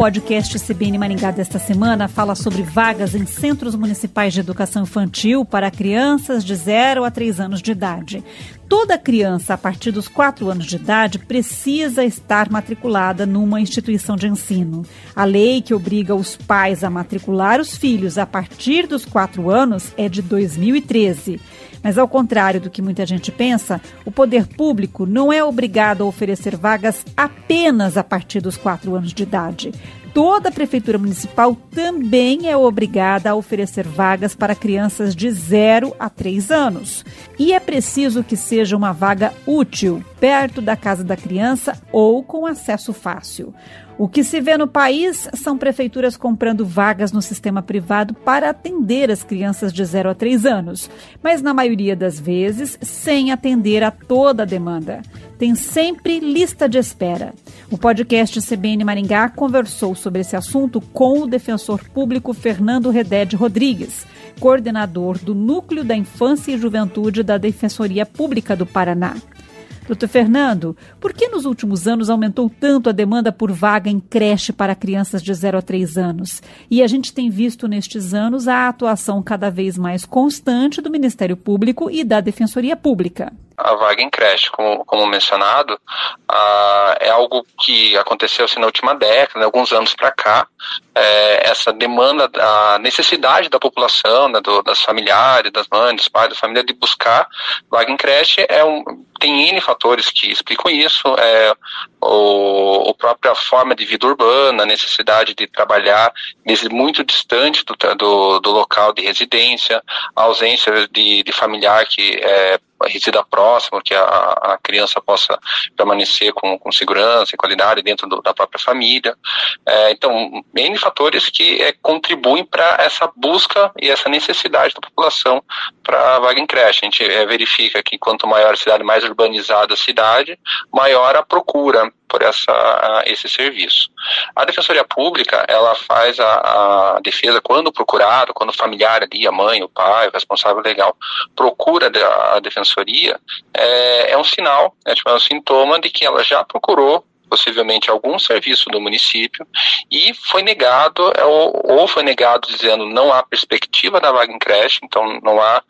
Podcast CBN Maringá desta semana fala sobre vagas em centros municipais de educação infantil para crianças de 0 a 3 anos de idade. Toda criança a partir dos 4 anos de idade precisa estar matriculada numa instituição de ensino. A lei que obriga os pais a matricular os filhos a partir dos 4 anos é de 2013. Mas, ao contrário do que muita gente pensa, o poder público não é obrigado a oferecer vagas apenas a partir dos quatro anos de idade. Toda a Prefeitura Municipal também é obrigada a oferecer vagas para crianças de 0 a 3 anos. E é preciso que seja uma vaga útil, perto da casa da criança ou com acesso fácil. O que se vê no país são prefeituras comprando vagas no sistema privado para atender as crianças de 0 a 3 anos, mas na maioria das vezes sem atender a toda a demanda. Tem sempre lista de espera. O podcast CBN Maringá conversou sobre esse assunto com o defensor público Fernando Reded Rodrigues, coordenador do Núcleo da Infância e Juventude da Defensoria Pública do Paraná. Doutor Fernando, por que nos últimos anos aumentou tanto a demanda por vaga em creche para crianças de 0 a 3 anos? E a gente tem visto nestes anos a atuação cada vez mais constante do Ministério Público e da Defensoria Pública a vaga em creche, como, como mencionado, uh, é algo que aconteceu assim, na última década, alguns anos para cá. É, essa demanda, a necessidade da população, né, do, das familiares, das mães, dos pais, da família de buscar vaga em creche é um, tem N fatores que explicam isso. É, o, a própria forma de vida urbana, a necessidade de trabalhar muito distante do, do, do local de residência, a ausência de, de familiar que é, resida próximo, que a, a criança possa permanecer com, com segurança e qualidade dentro do, da própria família. É, então, N fatores que é, contribuem para essa busca e essa necessidade da população para vaga em creche. A gente é, verifica que quanto maior a cidade, mais urbanizada a cidade, maior a procura por essa, esse serviço. A Defensoria Pública, ela faz a, a, defesa quando procurado, quando o familiar ali, a mãe, o pai, o responsável legal, procura a defensoria, é, é um sinal, é, tipo, é um sintoma de que ela já procurou possivelmente algum serviço do município e foi negado é, ou, ou foi negado dizendo não há perspectiva da vaga em creche, então não há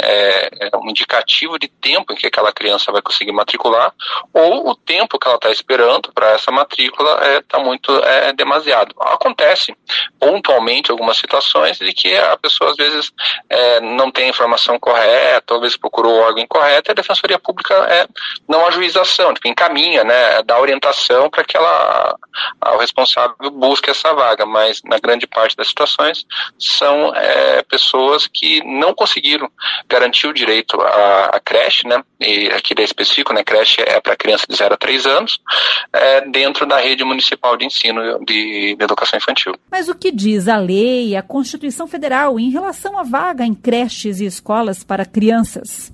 é, é um indicativo de tempo em que aquela criança vai conseguir matricular ou o tempo que ela está esperando para essa matrícula está é, tá muito é, demasiado. Acontece pontualmente algumas situações de que a pessoa às vezes é, não tem a informação correta, talvez procurou o órgão incorreto e a Defensoria Pública é, não ajuização, tipo, encaminha, né, dá orientação para que ela, o responsável busque essa vaga, mas na grande parte das situações são é, pessoas que não conseguiram garantir o direito à, à creche, né? E aqui da específico, né? Creche é para criança de 0 a 3 anos, é, dentro da rede municipal de ensino de, de educação infantil. Mas o que diz a lei, a Constituição Federal em relação à vaga em creches e escolas para crianças?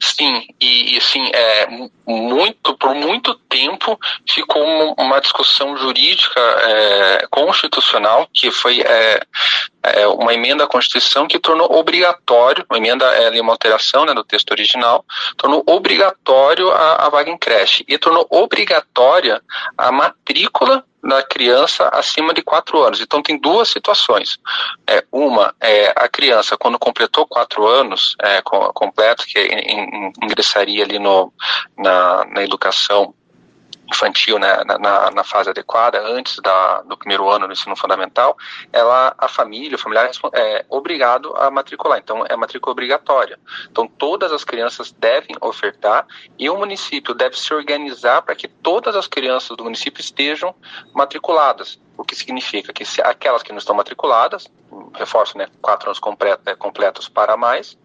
Sim, e, e assim, é, muito, por muito tempo ficou uma discussão jurídica é, constitucional, que foi é, é, uma emenda à Constituição que tornou obrigatório, uma emenda é uma alteração né, do texto original, tornou obrigatório a, a vaga em creche e tornou obrigatória a matrícula da criança acima de 4 anos. Então tem duas situações. É, uma é a criança, quando completou 4 anos é, completo, que ingressaria ali no, na, na educação infantil né, na, na, fase adequada, antes da, do primeiro ano do ensino fundamental, ela, a família, o familiar é obrigado a matricular. Então, é matrícula obrigatória. Então, todas as crianças devem ofertar e o município deve se organizar para que todas as crianças do município estejam matriculadas. O que significa que se aquelas que não estão matriculadas, reforço, né, quatro anos completos, é, completos para mais,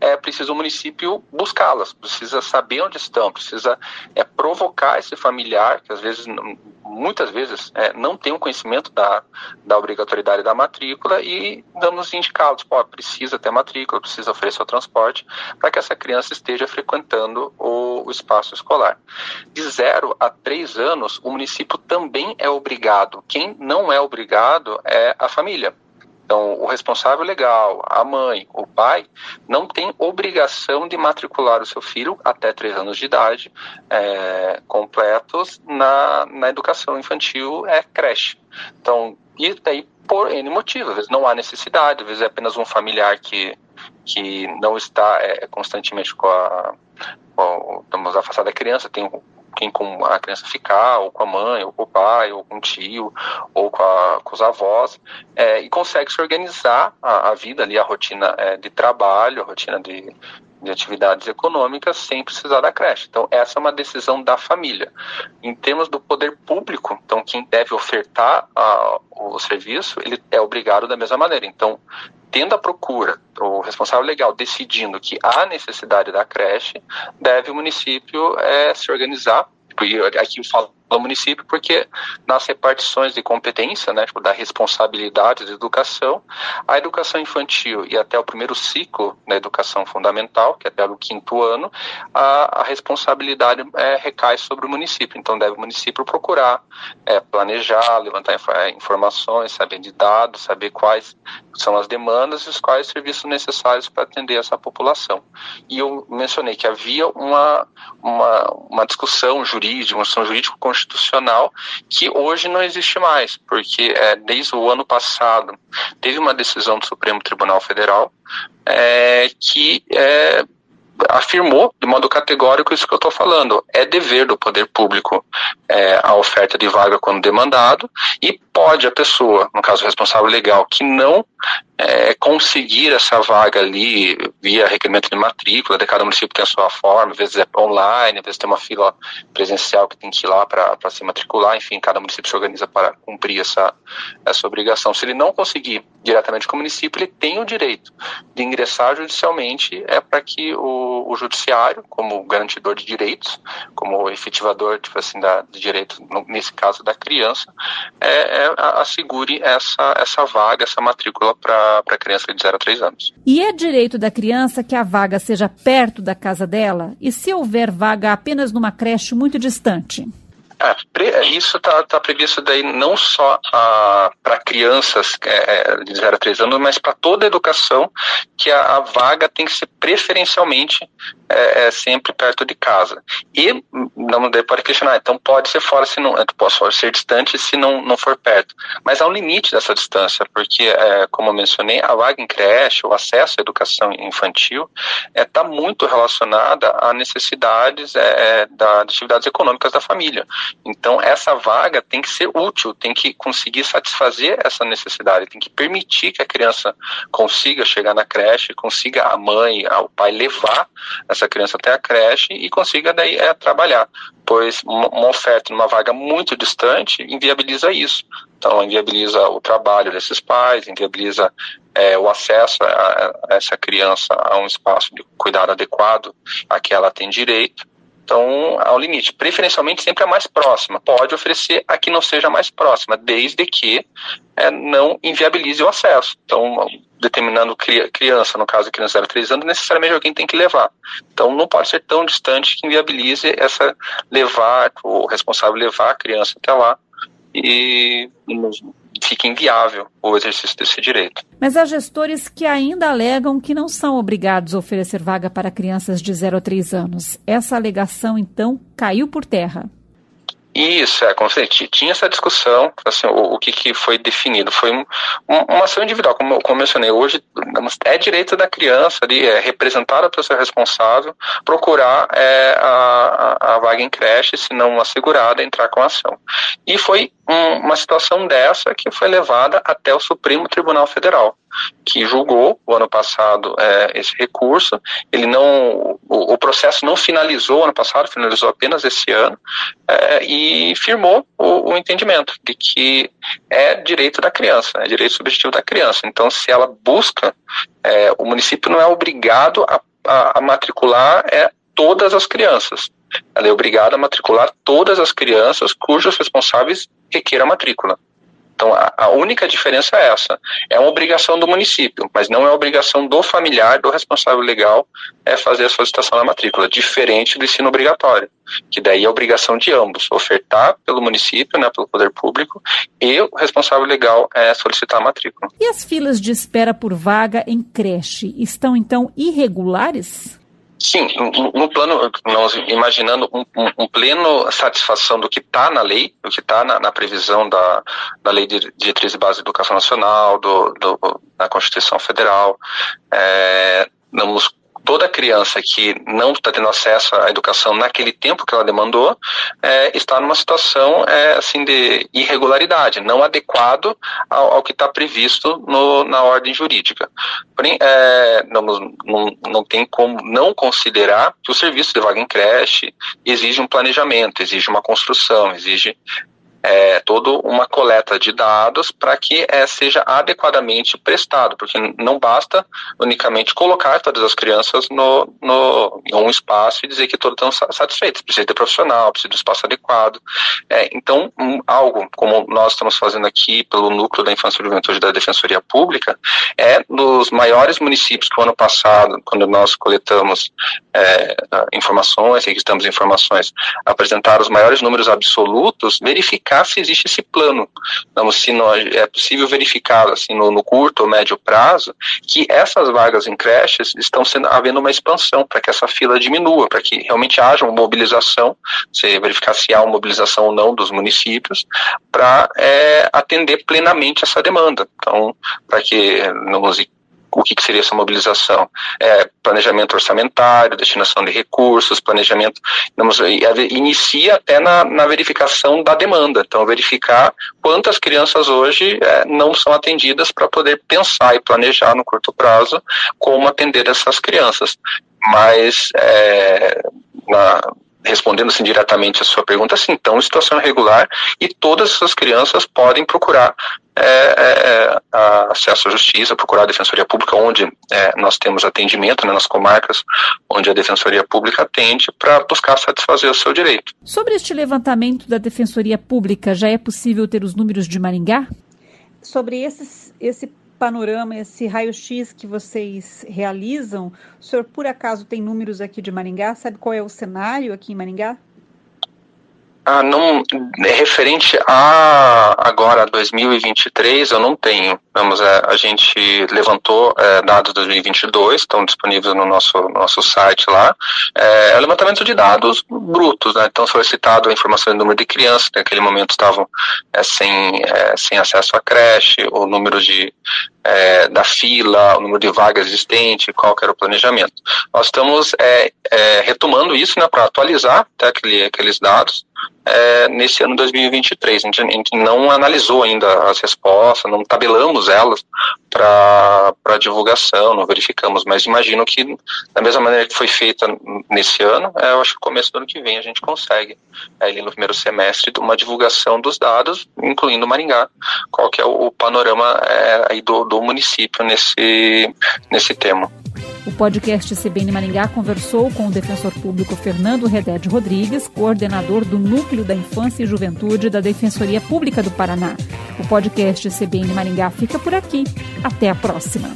é preciso o município buscá-las, precisa saber onde estão, precisa é, provocar esse familiar, que às vezes, muitas vezes, é, não tem o conhecimento da, da obrigatoriedade da matrícula e damos indicá-los, pô, precisa ter matrícula, precisa oferecer o transporte, para que essa criança esteja frequentando o, o espaço escolar. De zero a três anos, o município também é obrigado, quem não é obrigado é a família. Então, o responsável legal, a mãe, o pai, não tem obrigação de matricular o seu filho até três anos de idade é, completos na, na educação infantil é creche. Então, e daí por N motivos, às vezes não há necessidade, às vezes é apenas um familiar que, que não está é, constantemente com a, com, estamos afastado da criança, tem quem com a criança ficar, ou com a mãe, ou com o pai, ou com o tio, ou com, a, com os avós, é, e consegue se organizar a, a, vida ali, a rotina é, de trabalho, a rotina de, de atividades econômicas sem precisar da creche. Então, essa é uma decisão da família. Em termos do poder público, então, quem deve ofertar a, o serviço, ele é obrigado da mesma maneira. Então, tendo a procura, o responsável legal decidindo que há necessidade da creche, deve o município é, se organizar. Aqui eu falo do município, porque nas repartições de competência, né, tipo, da responsabilidade de educação, a educação infantil e até o primeiro ciclo da educação fundamental, que é até o quinto ano, a, a responsabilidade é, recai sobre o município. Então, deve o município procurar é, planejar, levantar é, informações, saber de dados, saber quais são as demandas e os quais serviços necessários para atender essa população. E eu mencionei que havia uma, uma, uma discussão jurídica, uma discussão jurídica constitucional que hoje não existe mais, porque é, desde o ano passado teve uma decisão do Supremo Tribunal Federal é, que é, afirmou de modo categórico isso que eu estou falando. É dever do poder público é, a oferta de vaga quando demandado e pode a pessoa, no caso responsável legal, que não é, conseguir essa vaga ali via requerimento de matrícula, de cada município tem a sua forma, às vezes é online, às vezes tem uma fila presencial que tem que ir lá para se matricular, enfim, cada município se organiza para cumprir essa, essa obrigação. Se ele não conseguir diretamente com o município, ele tem o direito de ingressar judicialmente, é para que o, o judiciário, como garantidor de direitos, como efetivador tipo assim, da, de direito, nesse caso da criança, é, é, assegure essa, essa vaga, essa matrícula para para criança de 0 a 3 anos. E é direito da criança que a vaga seja perto da casa dela? E se houver vaga apenas numa creche muito distante? É, isso está tá previsto daí não só para crianças é, é de 0 a 3 anos, mas para toda a educação, que a, a, vaga tem que ser preferencialmente é, é, sempre perto de casa. E não pode questionar, então pode ser fora se não, posso ser distante se não, não for perto. Mas há um limite dessa distância, porque, é, como eu mencionei, a vaga em creche, o acesso à educação infantil, está é, muito relacionada a necessidades é, das atividades econômicas da família. Então, essa vaga tem que ser útil, tem que conseguir satisfazer essa necessidade, tem que permitir que a criança consiga chegar na creche, consiga a mãe, o pai levar essa criança até a creche e consiga daí é, trabalhar, pois uma oferta numa vaga muito distante inviabiliza isso. Então, inviabiliza o trabalho desses pais, inviabiliza é, o acesso a, a essa criança a um espaço de cuidado adequado a que ela tem direito. Então, ao limite. Preferencialmente sempre a mais próxima. Pode oferecer a que não seja mais próxima, desde que é, não inviabilize o acesso. Então, determinando criança, no caso criança de 3 anos, necessariamente alguém tem que levar. Então, não pode ser tão distante que inviabilize essa levar, o responsável levar a criança até lá e fica inviável o exercício desse direito. Mas há gestores que ainda alegam que não são obrigados a oferecer vaga para crianças de 0 a 3 anos. Essa alegação, então, caiu por terra. Isso, é, como você tinha essa discussão, assim, o, o que, que foi definido, foi um, um, uma ação individual, como, como eu mencionei, hoje é direito da criança ali, é representar a pessoa responsável, procurar é, a, a, vaga em creche, se não assegurada, entrar com a ação. E foi um, uma situação dessa que foi levada até o Supremo Tribunal Federal que julgou o ano passado é, esse recurso. Ele não, o, o, processo não finalizou ano passado, finalizou apenas esse ano é, e firmou o, o, entendimento de que é direito da criança, é direito subjetivo da criança. Então, se ela busca, é, o município não é obrigado a, a, a matricular é, todas as crianças. Ela é obrigada a matricular todas as crianças cujos responsáveis requeram a matrícula. Então, a, a, única diferença é essa. É uma obrigação do município, mas não é obrigação do familiar, do responsável legal, é fazer a solicitação da matrícula, diferente do ensino obrigatório, que daí é obrigação de ambos, ofertar pelo município, né, pelo poder público, e o responsável legal é solicitar a matrícula. E as filas de espera por vaga em creche estão, então, irregulares? Sim, no plano, nós imaginando um, um, um pleno satisfação do que está na lei, do que está na, na, previsão da, da Lei de Diretriz e Base de Educação Nacional, do, do da Constituição Federal, é, toda criança que não está tendo acesso à educação naquele tempo que ela demandou é, está numa situação é, assim de irregularidade, não adequado ao, ao que está previsto no, na ordem jurídica. Porém, é, não, não, não tem como não considerar que o serviço de vaga em creche exige um planejamento, exige uma construção, exige é, toda uma coleta de dados para que é, seja adequadamente prestado, porque não basta unicamente colocar todas as crianças no, no, em um espaço e dizer que todas estão satisfeitas. Precisa ter profissional, precisa de um espaço adequado. É, então, um, algo como nós estamos fazendo aqui pelo Núcleo da Infância e Juventude da Defensoria Pública, é nos maiores municípios que o ano passado, quando nós coletamos é, informações, registramos informações, apresentar os maiores números absolutos, verificar verificar se existe esse plano. Então, se não, é possível verificar assim, no, no, curto ou médio prazo que essas vagas em creches estão sendo havendo uma expansão para que essa fila diminua, para que realmente haja uma mobilização, se verificar se há uma mobilização ou não dos municípios para é, atender plenamente essa demanda. Então, para que não o que, que seria essa mobilização? É, planejamento orçamentário, destinação de recursos, planejamento, vamos, inicia até na, na verificação da demanda. Então, verificar quantas crianças hoje é, não são atendidas para poder pensar e planejar no curto prazo como atender essas crianças. Mas, é, na, respondendo assim diretamente a sua pergunta, sim, então situação irregular e todas essas crianças podem procurar é, é, é acesso à justiça, procurar a Defensoria Pública, onde é, nós temos atendimento, né, nas comarcas, onde a Defensoria Pública atende para buscar satisfazer o seu direito. Sobre este levantamento da Defensoria Pública, já é possível ter os números de Maringá? Sobre esses, esse panorama, esse raio-x que vocês realizam, o senhor por acaso tem números aqui de Maringá? Sabe qual é o cenário aqui em Maringá? Ah, não, referente a agora 2023, eu não tenho. Vamos, é, a gente levantou é, dados de 2022, estão disponíveis no nosso, nosso site lá. É, é levantamento de dados brutos, né? Então, solicitado a informação do número de crianças, que naquele momento estavam é, sem, é, sem acesso à creche, o número de, é, da fila, o número de vagas existente, qual era o planejamento. Nós estamos é, retomando isso né, para atualizar até aquele, aqueles dados é, nesse ano 2023. A gente, a gente, não analisou ainda as respostas, não tabelamos elas para divulgação, não verificamos, mas imagino que da mesma maneira que foi feita nesse ano, é, eu acho que começo do ano que vem a gente consegue, é, ali no primeiro semestre, uma divulgação dos dados, incluindo Maringá, qual que é o, o panorama é, aí do, do município nesse, nesse tema. O podcast CBN Maringá conversou com o defensor público Fernando Reded Rodrigues, coordenador do Núcleo da Infância e Juventude da Defensoria Pública do Paraná. O podcast CBN Maringá fica por aqui. Até a próxima.